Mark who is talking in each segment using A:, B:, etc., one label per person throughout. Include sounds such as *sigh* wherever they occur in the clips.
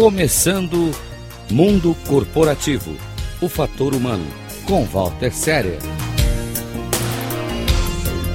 A: Começando Mundo Corporativo O Fator Humano, com Walter Séria.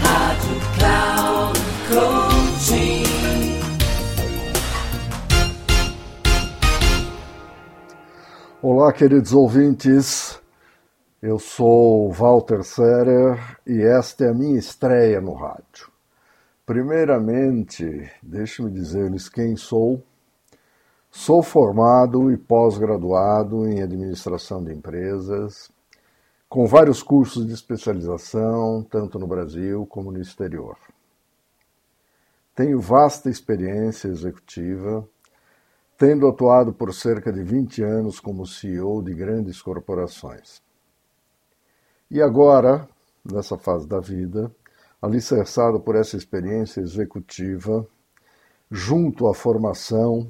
B: Rádio Cloud Coaching.
C: Olá, queridos ouvintes. Eu sou Walter Serer e esta é a minha estreia no rádio. Primeiramente, deixe-me dizer-lhes quem sou. Sou formado e pós-graduado em administração de empresas, com vários cursos de especialização, tanto no Brasil como no exterior. Tenho vasta experiência executiva, tendo atuado por cerca de 20 anos como CEO de grandes corporações. E agora, nessa fase da vida, alicerçado por essa experiência executiva, junto à formação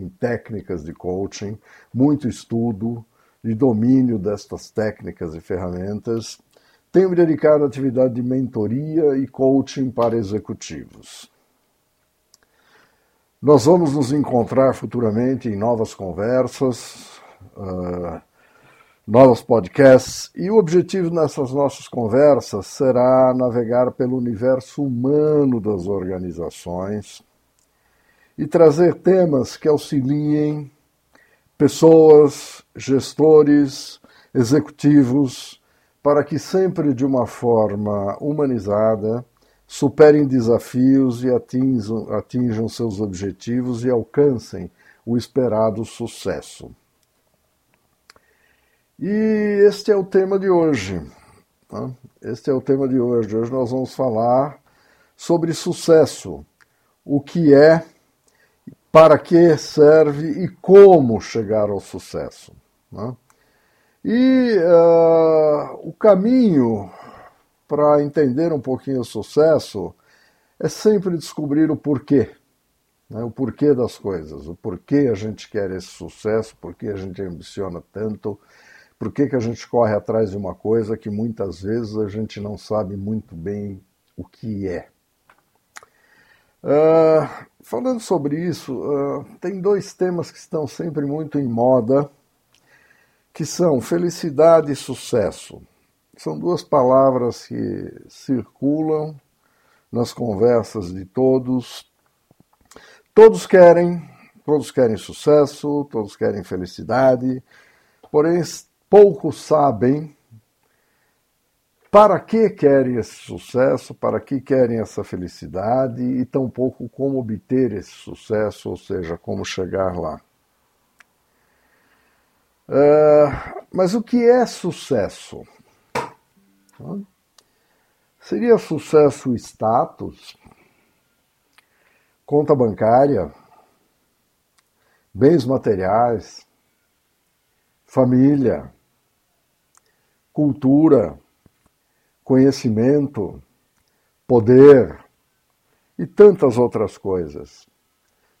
C: em técnicas de coaching, muito estudo e domínio destas técnicas e ferramentas, tenho me dedicado à atividade de mentoria e coaching para executivos. Nós vamos nos encontrar futuramente em novas conversas, uh, novos podcasts e o objetivo nessas nossas conversas será navegar pelo universo humano das organizações e trazer temas que auxiliem pessoas, gestores, executivos, para que sempre de uma forma humanizada superem desafios e atinjam, atinjam seus objetivos e alcancem o esperado sucesso. E este é o tema de hoje. Tá? Este é o tema de hoje. Hoje nós vamos falar sobre sucesso. O que é, para que serve e como chegar ao sucesso. Né? E uh, o caminho para entender um pouquinho o sucesso é sempre descobrir o porquê. Né? O porquê das coisas, o porquê a gente quer esse sucesso, por que a gente ambiciona tanto por que, que a gente corre atrás de uma coisa que muitas vezes a gente não sabe muito bem o que é? Uh, falando sobre isso, uh, tem dois temas que estão sempre muito em moda, que são felicidade e sucesso. São duas palavras que circulam nas conversas de todos. Todos querem, todos querem sucesso, todos querem felicidade, porém poucos sabem para que querem esse sucesso, para que querem essa felicidade? E tampouco como obter esse sucesso, ou seja, como chegar lá. Uh, mas o que é sucesso? Seria sucesso status, conta bancária, bens materiais, família, cultura, conhecimento, poder e tantas outras coisas.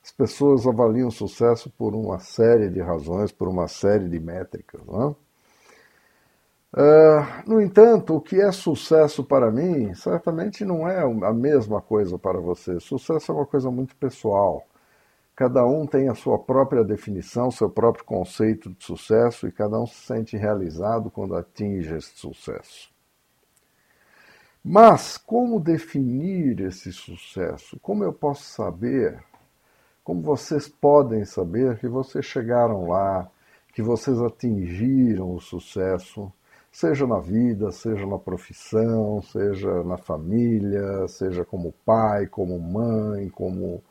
C: As pessoas avaliam sucesso por uma série de razões, por uma série de métricas. Não? Uh, no entanto, o que é sucesso para mim certamente não é a mesma coisa para você. Sucesso é uma coisa muito pessoal. Cada um tem a sua própria definição, seu próprio conceito de sucesso e cada um se sente realizado quando atinge esse sucesso. Mas como definir esse sucesso? Como eu posso saber? Como vocês podem saber que vocês chegaram lá, que vocês atingiram o sucesso, seja na vida, seja na profissão, seja na família, seja como pai, como mãe, como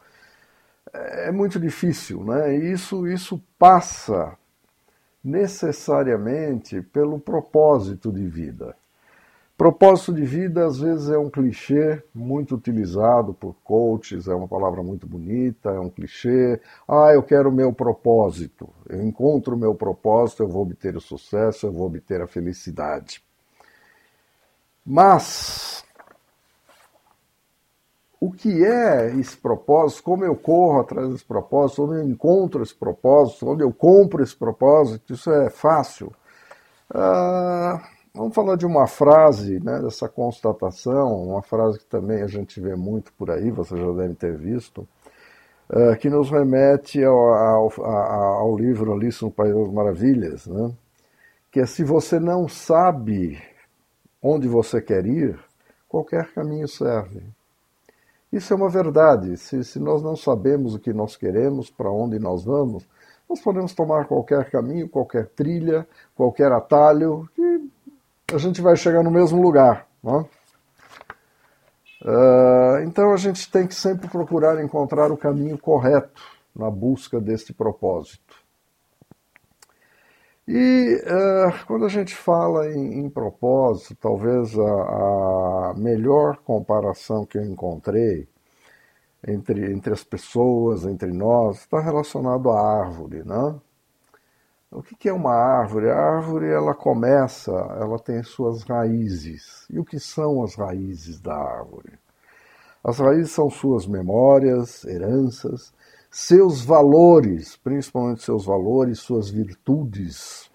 C: é muito difícil, né? Isso, isso passa necessariamente pelo propósito de vida. Propósito de vida, às vezes, é um clichê muito utilizado por coaches, é uma palavra muito bonita, é um clichê. Ah, eu quero o meu propósito. Eu encontro o meu propósito, eu vou obter o sucesso, eu vou obter a felicidade. Mas o que é esse propósito, como eu corro atrás desse propósito, onde eu encontro esse propósito, onde eu compro esse propósito, isso é fácil. Ah, vamos falar de uma frase, né, dessa constatação, uma frase que também a gente vê muito por aí, você já deve ter visto. uh, que nos remete ao, ao, ao, livro Alice no País das Maravilhas, né? que é se você não sabe onde você quer ir, qualquer caminho serve. Isso é uma verdade. Se, se nós não sabemos o que nós queremos, para onde nós vamos, nós podemos tomar qualquer caminho, qualquer trilha, qualquer atalho, e a gente vai chegar no mesmo lugar. Não é? Uh, então a gente tem que sempre procurar encontrar o caminho correto na busca deste propósito. E uh, quando a gente fala em, em propósito, talvez a, a, melhor comparação que eu encontrei entre, entre as pessoas, entre nós, está relacionado à árvore, né? O que é uma árvore? A árvore ela começa, ela tem suas raízes. E o que são as raízes da árvore? As raízes são suas memórias, heranças, seus valores, principalmente seus valores, suas virtudes.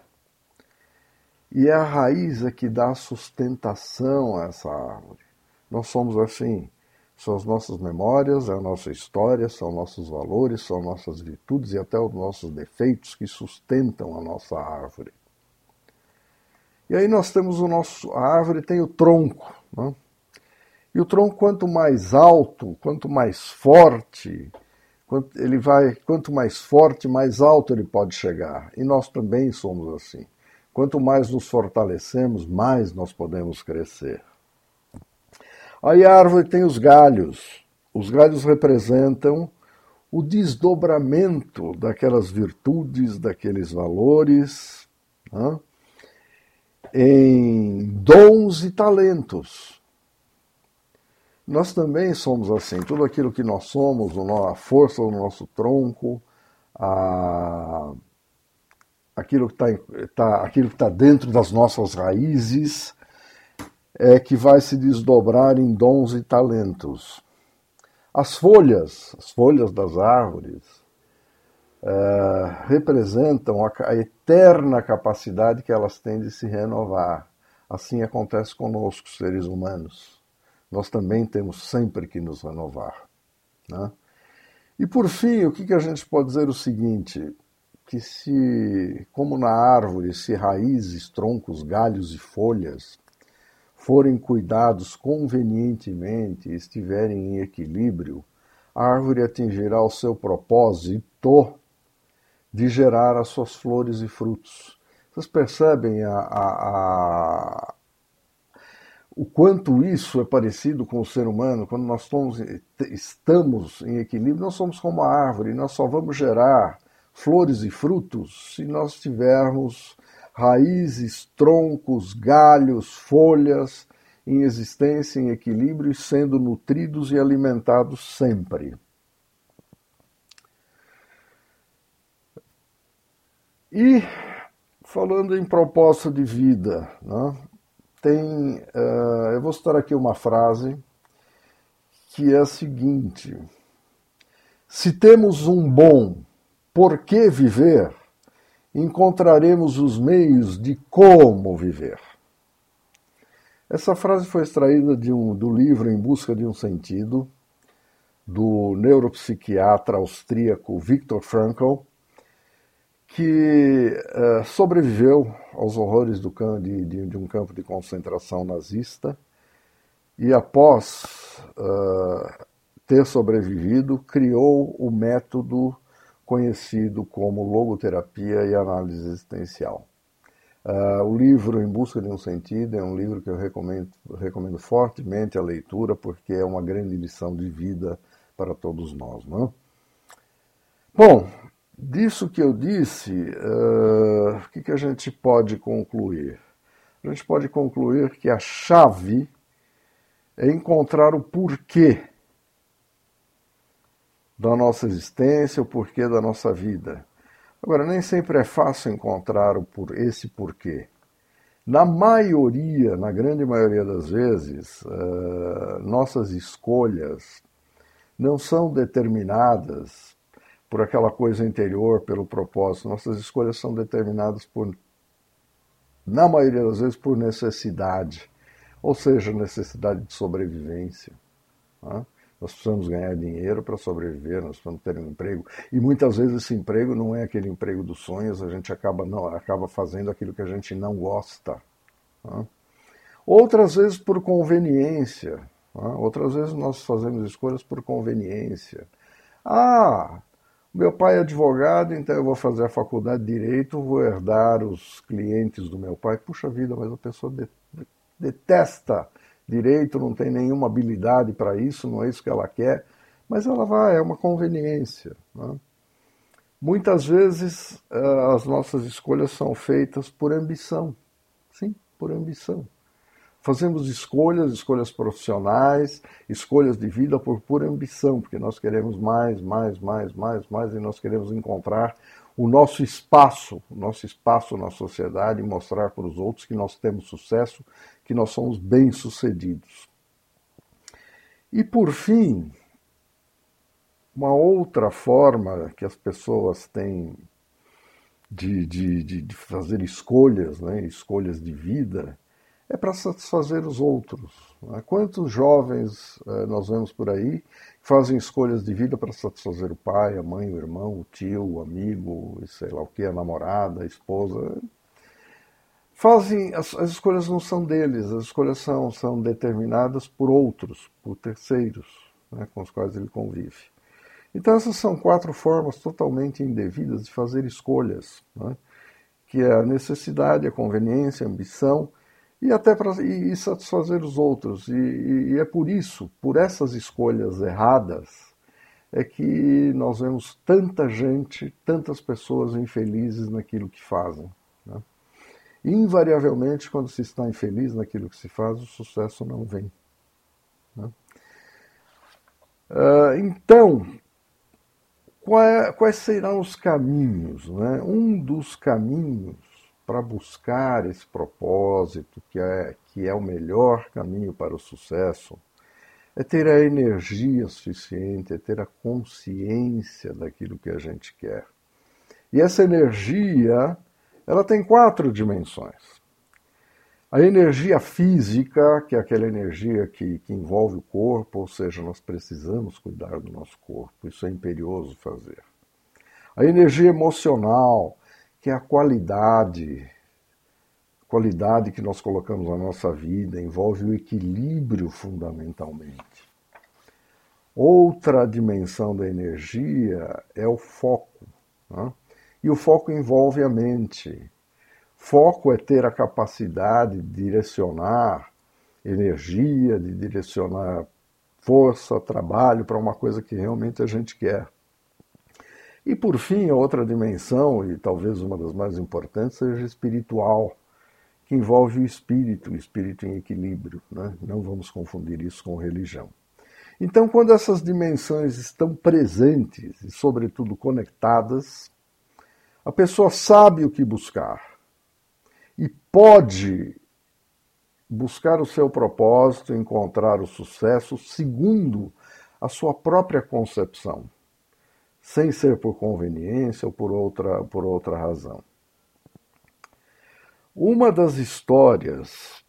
C: E é a raiz é que dá sustentação a essa árvore. Nós somos assim. São as nossas memórias, é a nossa história, são nossos valores, são nossas virtudes e até os nossos defeitos que sustentam a nossa árvore. E aí nós temos o nosso. A árvore tem o tronco. Né? E o tronco, quanto mais alto, quanto mais forte, quanto, ele vai, quanto mais forte, mais alto ele pode chegar. E nós também somos assim. Quanto mais nos fortalecemos, mais nós podemos crescer. Aí a árvore tem os galhos. Os galhos representam o desdobramento daquelas virtudes, daqueles valores, né? em dons e talentos. Nós também somos assim, tudo aquilo que nós somos, a força do nosso tronco, a, aquilo que está tá, tá dentro das nossas raízes, é que vai se desdobrar em dons e talentos. As folhas, as folhas das árvores, é, representam a, a eterna capacidade que elas têm de se renovar. Assim acontece conosco, seres humanos. Nós também temos sempre que nos renovar. Né? E por fim, o que, que a gente pode dizer o seguinte: que se, como na árvore, se raízes, troncos, galhos e folhas forem cuidados convenientemente e estiverem em equilíbrio, a árvore atingirá o seu propósito de gerar as suas flores e frutos. Vocês percebem a, a, a, o quanto isso é parecido com o ser humano? Quando nós somos, estamos em equilíbrio, nós somos como a árvore, nós só vamos gerar flores e frutos se nós tivermos raízes, troncos, galhos, folhas em existência, em equilíbrio e sendo nutridos e alimentados sempre. E falando em propósito de vida, né, tem, uh, eu vou citar aqui uma frase que é a seguinte: se temos um bom por que viver, encontraremos os meios de como viver. Essa frase foi extraída um, do livro Em Busca de um Sentido, do neuropsiquiatra austríaco Viktor Frankl, que uh, sobreviveu aos horrores do, de, de, de, um campo de concentração nazista e, após uh, ter sobrevivido, criou o método conhecido como logoterapia e análise existencial. Uh, o livro Em Busca de um Sentido é um livro que eu recomendo, recomendo fortemente a leitura porque é uma grande lição de vida para todos nós. Não é? Bom, disso que eu disse, uh, o que, que a gente pode concluir? A gente pode concluir que a chave é encontrar o porquê da nossa existência, o porquê da nossa vida. Agora, nem sempre é fácil encontrar o por, esse porquê. Na maioria, na grande maioria das vezes, uh, nossas escolhas não são determinadas por aquela coisa interior, pelo propósito. Nossas escolhas são determinadas por, na maioria das vezes, por necessidade, ou seja, necessidade de sobrevivência. Né? Nós precisamos ganhar dinheiro para sobreviver, nós precisamos ter um emprego. E muitas vezes esse emprego não é aquele emprego dos sonhos, a gente acaba, não, acaba fazendo aquilo que a gente não gosta. Né? Outras vezes por conveniência. Né? Outras vezes nós fazemos escolhas por conveniência. Ah, meu pai é advogado, então eu vou fazer a faculdade de direito, vou herdar os clientes do meu pai. Puxa vida, mas a pessoa detesta direito, não tem nenhuma habilidade para isso, não é isso que ela quer, mas ela vai, é uma conveniência. Né? Muitas vezes eh, as nossas escolhas são feitas por ambição, sim, por ambição. Fazemos escolhas, escolhas profissionais, escolhas de vida por pura ambição, porque nós queremos mais, mais, mais, mais, mais, e nós queremos encontrar o nosso espaço, o nosso espaço na sociedade mostrar para os outros que nós temos sucesso, que nós somos bem-sucedidos. E por fim, uma outra forma que as pessoas têm de, de, de, fazer escolhas, né, escolhas de vida, é para satisfazer os outros. Né? Quantos jovens eh, nós vemos por aí que fazem escolhas de vida para satisfazer o pai, a mãe, o irmão, o tio, o amigo, sei lá o que, a namorada, a esposa? Fazem, as, as escolhas não são deles, as escolhas são, são determinadas por outros, por terceiros né, com os quais ele convive. Então essas são quatro formas totalmente indevidas de fazer escolhas, né, que é a necessidade, a conveniência, a ambição e até para e, satisfazer os outros. E, e, é por isso, por essas escolhas erradas, é que nós vemos tanta gente, tantas pessoas infelizes naquilo que fazem. Né? Invariavelmente, quando se está infeliz naquilo que se faz, o sucesso não vem. Né? Uh, então, é, quais serão os caminhos? Né? Um dos caminhos para buscar esse propósito, que é, que é o melhor caminho para o sucesso, é ter a energia suficiente, é ter a consciência daquilo que a gente quer. E essa energia, ela tem quatro dimensões. A energia física, que é aquela energia que, que envolve o corpo, ou seja, nós precisamos cuidar do nosso corpo, isso é imperioso fazer. A energia emocional, que é a qualidade, qualidade que nós colocamos na nossa vida, envolve o equilíbrio fundamentalmente. Outra dimensão da energia é o foco. Né? E o foco envolve a mente. Foco é ter a capacidade de direcionar energia, de direcionar força, trabalho para uma coisa que realmente a gente quer. E por fim, a outra dimensão, e talvez uma das mais importantes, seja espiritual, que envolve o espírito, o espírito em equilíbrio. Né? Não vamos confundir isso com religião. Então, quando essas dimensões estão presentes e, sobretudo, conectadas, a pessoa sabe o que buscar e pode buscar o seu propósito, encontrar o sucesso segundo a sua própria concepção sem ser por conveniência ou por outra, por outra razão. Uma das histórias,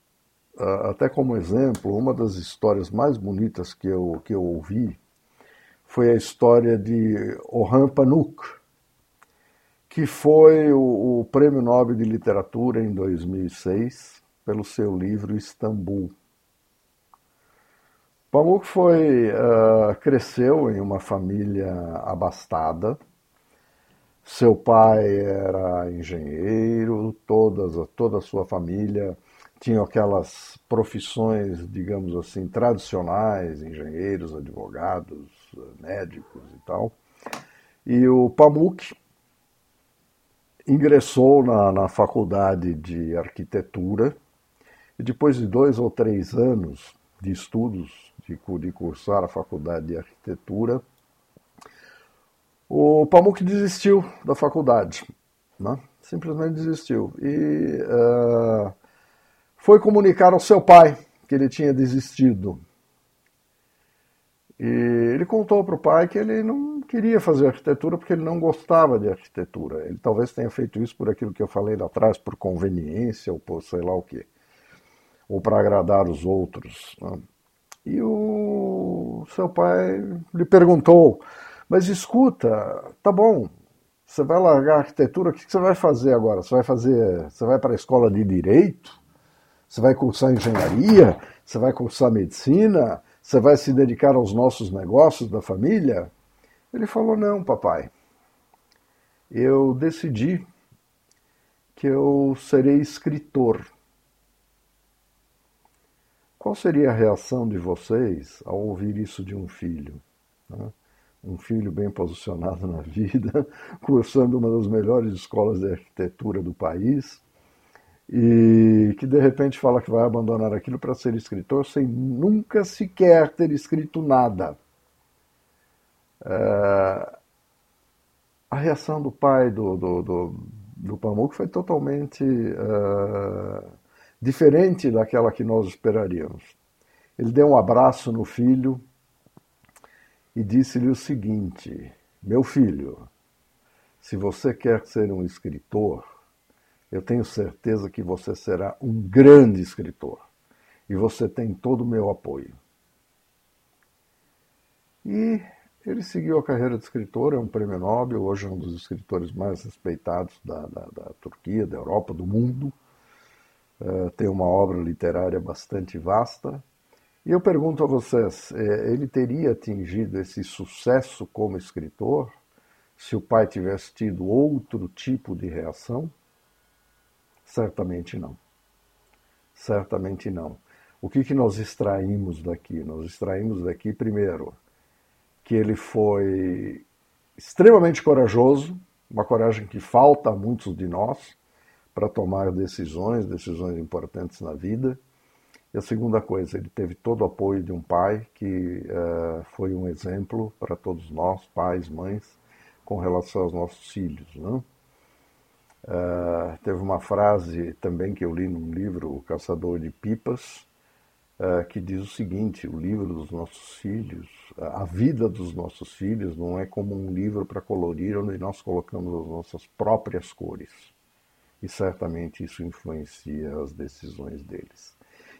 C: até como exemplo, uma das histórias mais bonitas que eu, que eu ouvi foi a história de Orhan Pamuk, que foi o, o Prêmio Nobel de Literatura em 2006 pelo seu livro Istambul. Pamuk foi, uh, cresceu em uma família abastada. Seu pai era engenheiro, todas, toda a sua família tinha aquelas profissões, digamos assim, tradicionais, engenheiros, advogados, médicos e tal. E o Pamuk ingressou na, na faculdade de arquitetura e depois de dois ou três anos de estudos de, de cursar a faculdade de arquitetura, o Pamuk desistiu da faculdade, né? simplesmente desistiu. E uh, foi comunicar ao seu pai que ele tinha desistido. E ele contou para o pai que ele não queria fazer arquitetura porque ele não gostava de arquitetura. Ele talvez tenha feito isso por aquilo que eu falei lá atrás, por conveniência ou por sei lá o quê. Ou para agradar os outros. Né? E o seu pai lhe perguntou: Mas escuta, tá bom, você vai largar a arquitetura, o que você vai fazer agora? Você vai fazer. Você vai para a escola de direito? Você vai cursar engenharia? Você vai cursar medicina? Você vai se dedicar aos nossos negócios da família? Ele falou: Não, papai. Eu decidi que eu serei escritor. Qual seria a reação de vocês ao ouvir isso de um filho? Né? Um filho bem posicionado na vida, *laughs* cursando uma das melhores escolas de arquitetura do país, e que de repente fala que vai abandonar aquilo para ser escritor sem nunca sequer ter escrito nada. É... A reação do pai do, do, do, do Pamuk foi totalmente uh, diferente daquela que nós esperaríamos. Ele deu um abraço no filho e disse-lhe o seguinte: Meu filho, se você quer ser um escritor, eu tenho certeza que você será um grande escritor e você tem todo o meu apoio. E ele seguiu a carreira de escritor, é um prêmio Nobel, hoje é um dos escritores mais respeitados da, da, da Turquia, da Europa, do mundo. Uh, tem uma obra literária bastante vasta. E eu pergunto a vocês: eh, ele teria atingido esse sucesso como escritor se o pai tivesse tido outro tipo de reação? Certamente não. Certamente não. O que, que nós extraímos daqui? Nós extraímos daqui, primeiro, que ele foi extremamente corajoso, uma coragem que falta a muitos de nós para tomar decisões, decisões importantes na vida. E a segunda coisa, ele teve todo o apoio de um pai que uh, foi um exemplo para todos nós, pais, mães, com relação aos nossos filhos. Né? Uh, teve uma frase também que eu li num livro, O Caçador de Pipas, uh, que diz o seguinte: o livro dos nossos filhos, a vida dos nossos filhos não é como um livro para colorir onde nós colocamos as nossas próprias cores. E certamente isso influencia as decisões deles.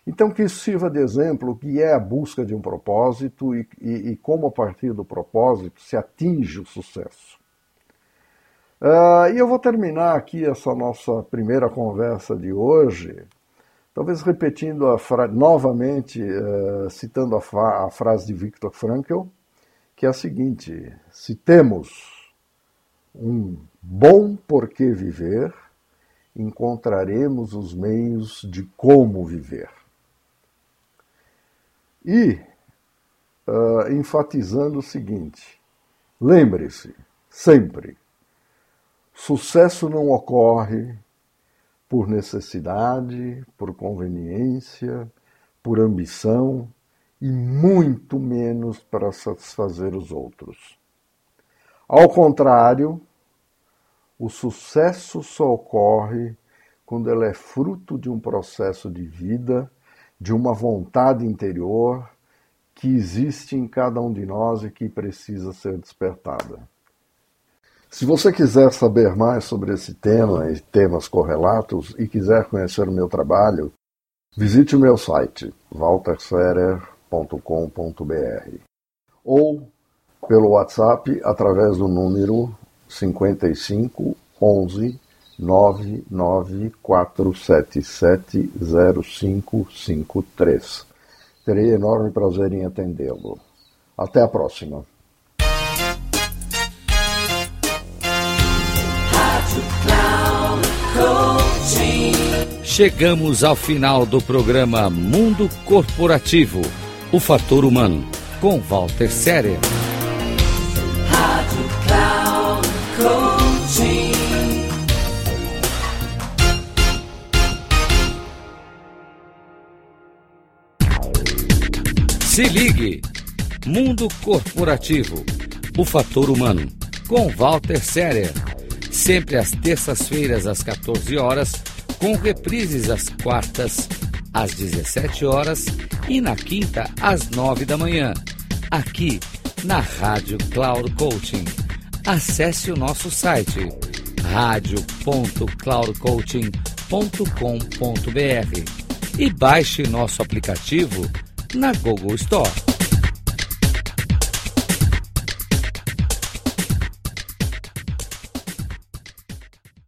C: Então, que isso sirva de exemplo o que é a busca de um propósito e, e, e como, a partir do propósito, se atinge o sucesso. Uh, e eu vou terminar aqui essa nossa primeira conversa de hoje Talvez repetindo a frase, novamente, uh, citando a, a frase de Viktor Frankl, que é a seguinte: se temos um bom porquê viver, encontraremos os meios de como viver. E, uh, enfatizando o seguinte: lembre-se, sempre, sucesso não ocorre por necessidade, por conveniência, por ambição e muito menos para satisfazer os outros. Ao contrário, o sucesso só ocorre quando ele é fruto de um processo de vida, de uma vontade interior que existe em cada um de nós e que precisa ser despertada. Se você quiser saber mais sobre esse tema e temas correlatos e quiser conhecer o meu trabalho, visite o meu site walterserer.com.br ou pelo WhatsApp através do número 55 11 994770553. Terei enorme prazer em atendê-lo. Até a próxima.
A: Chegamos ao final do programa Mundo Corporativo O Fator Humano, com Walter Séria. Se ligue! Mundo Corporativo O Fator Humano, com Walter Séria. Sempre às terças-feiras, às 14 horas com reprises às quartas, às 17 horas e na quinta, às 9 da manhã, aqui na Rádio Cloud Coaching. Acesse o nosso site radio.cloudcoaching.com.br e baixe nosso aplicativo na Google Store.